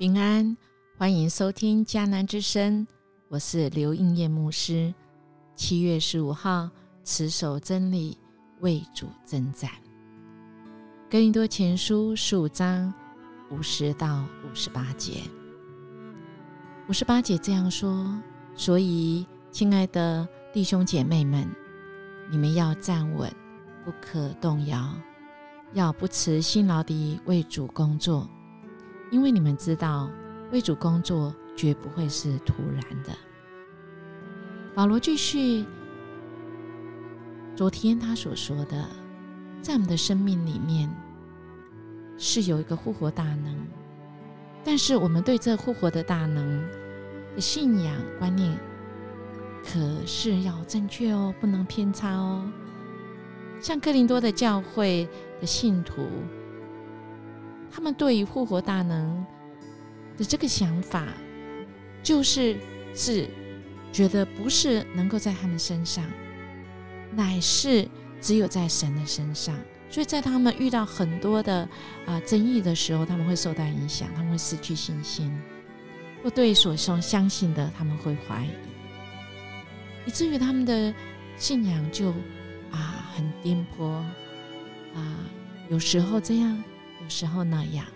平安，欢迎收听迦南之声，我是刘应业牧师。七月十五号，持守真理，为主征战。哥林多前书十五章五十到五十八节，五十八节这样说：所以，亲爱的弟兄姐妹们，你们要站稳，不可动摇，要不辞辛劳地为主工作。因为你们知道，为主工作绝不会是突然的。保罗继续，昨天他所说的，在我们的生命里面是有一个复活大能，但是我们对这复活的大能的信仰观念，可是要正确哦，不能偏差哦。像哥林多的教会的信徒。他们对于复活大能的这个想法，就是是觉得不是能够在他们身上，乃是只有在神的身上。所以在他们遇到很多的啊争议的时候，他们会受到影响，他们会失去信心，或对所相相信的他们会怀疑，以至于他们的信仰就啊很颠簸啊，有时候这样。有时候那样，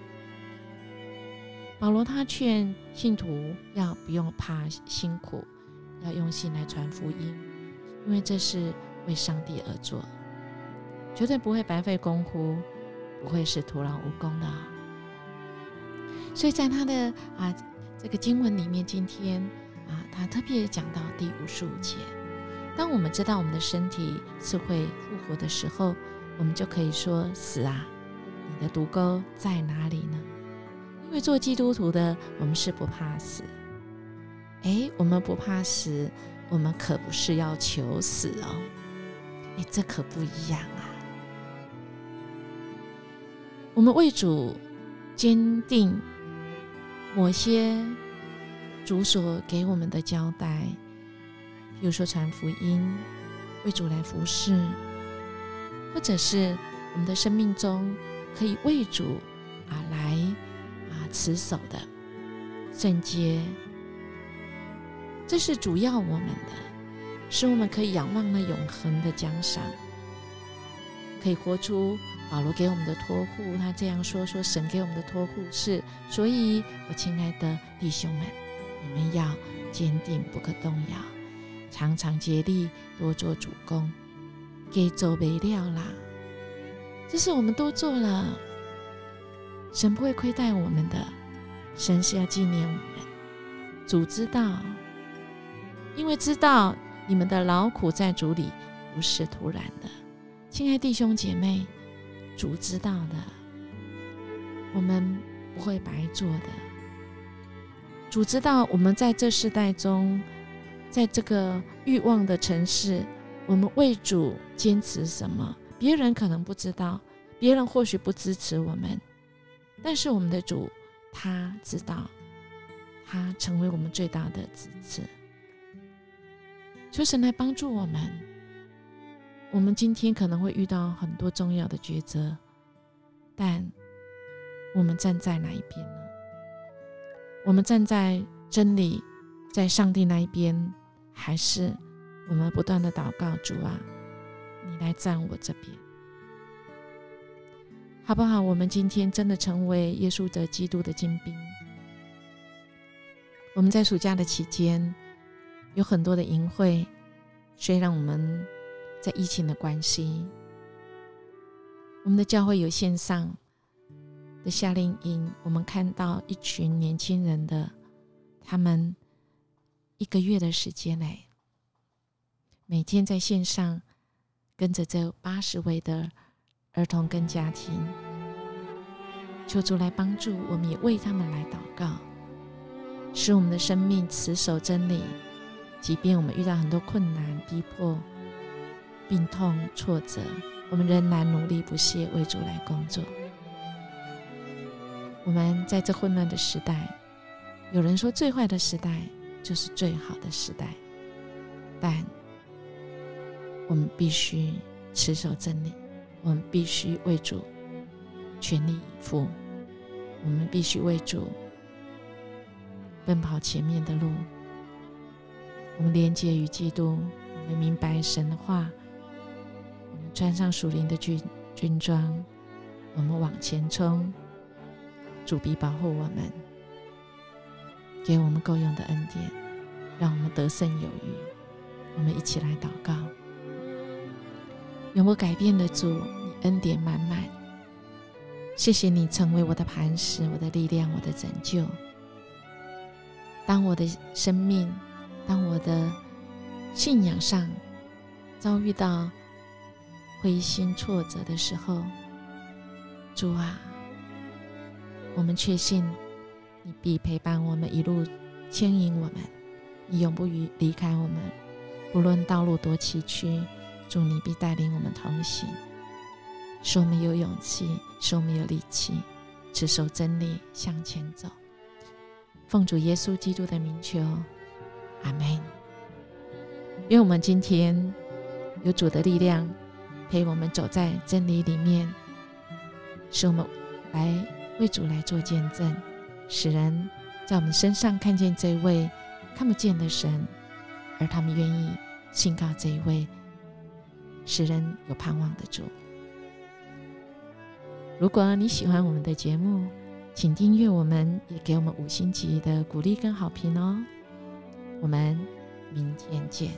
保罗他劝信徒要不用怕辛苦，要用心来传福音，因为这是为上帝而做，绝对不会白费功夫，不会是徒劳无功的。所以在他的啊这个经文里面，今天啊他特别讲到第五十五节，当我们知道我们的身体是会复活的时候，我们就可以说死啊。你的毒钩在哪里呢？因为做基督徒的，我们是不怕死。哎，我们不怕死，我们可不是要求死哦。哎，这可不一样啊。我们为主坚定某些主所给我们的交代，比如说传福音、为主来服侍，或者是我们的生命中。可以为主啊来啊持守的圣洁，这是主要我们的，使我们可以仰望那永恒的奖赏，可以活出保罗给我们的托付。他这样说：说神给我们的托付是，所以我亲爱的弟兄们，你们要坚定不可动摇，常常竭力多做主公，给做为了啦。这是我们都做了，神不会亏待我们的，神是要纪念我们。主知道，因为知道你们的劳苦在主里不是突然的，亲爱弟兄姐妹，主知道的，我们不会白做的。主知道我们在这世代中，在这个欲望的城市，我们为主坚持什么？别人可能不知道，别人或许不支持我们，但是我们的主他知道，他成为我们最大的支持。求神来帮助我们。我们今天可能会遇到很多重要的抉择，但我们站在哪一边呢？我们站在真理，在上帝那一边，还是我们不断的祷告主啊？你来站我这边，好不好？我们今天真的成为耶稣的基督的精兵。我们在暑假的期间有很多的营会，虽然我们在疫情的关系，我们的教会有线上的夏令营，我们看到一群年轻人的，他们一个月的时间内，每天在线上。跟着这八十位的儿童跟家庭，求主来帮助，我们也为他们来祷告，使我们的生命持守真理。即便我们遇到很多困难、逼迫、病痛、挫折，我们仍然努力不懈为主来工作。我们在这混乱的时代，有人说最坏的时代就是最好的时代，但。我们必须持守真理，我们必须为主全力以赴，我们必须为主奔跑前面的路。我们连接于基督，我们明白神的话，我们穿上属灵的军军装，我们往前冲。主必保护我们，给我们够用的恩典，让我们得胜有余。我们一起来祷告：永不改变的主，你恩典满满。谢谢你成为我的磐石，我的力量，我的拯救。当我的生命，当我的信仰上遭遇到灰心挫折的时候，主啊！我们确信，你必陪伴我们一路牵引我们，你永不离离开我们。不论道路多崎岖，主你必带领我们同行，使我们有勇气，使我们有力气，持守真理向前走。奉主耶稣基督的名求，阿门。愿我们今天有主的力量陪我们走在真理里面，使我们来。为主来做见证，使人在我们身上看见这位看不见的神，而他们愿意信靠这一位使人有盼望的主。如果你喜欢我们的节目，请订阅我们，也给我们五星级的鼓励跟好评哦。我们明天见。